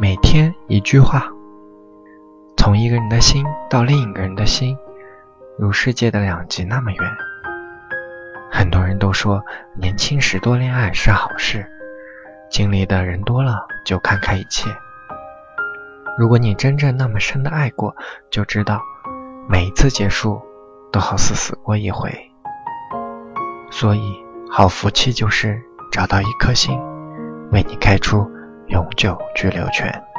每天一句话，从一个人的心到另一个人的心，如世界的两极那么远。很多人都说年轻时多恋爱是好事，经历的人多了就看开一切。如果你真正那么深的爱过，就知道每一次结束都好似死过一回。所以，好福气就是找到一颗心，为你开出永久居留权。